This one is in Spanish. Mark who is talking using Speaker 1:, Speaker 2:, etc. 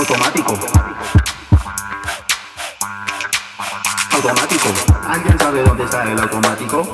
Speaker 1: Automático. Automático. ¿Alguien sabe dónde está el automático?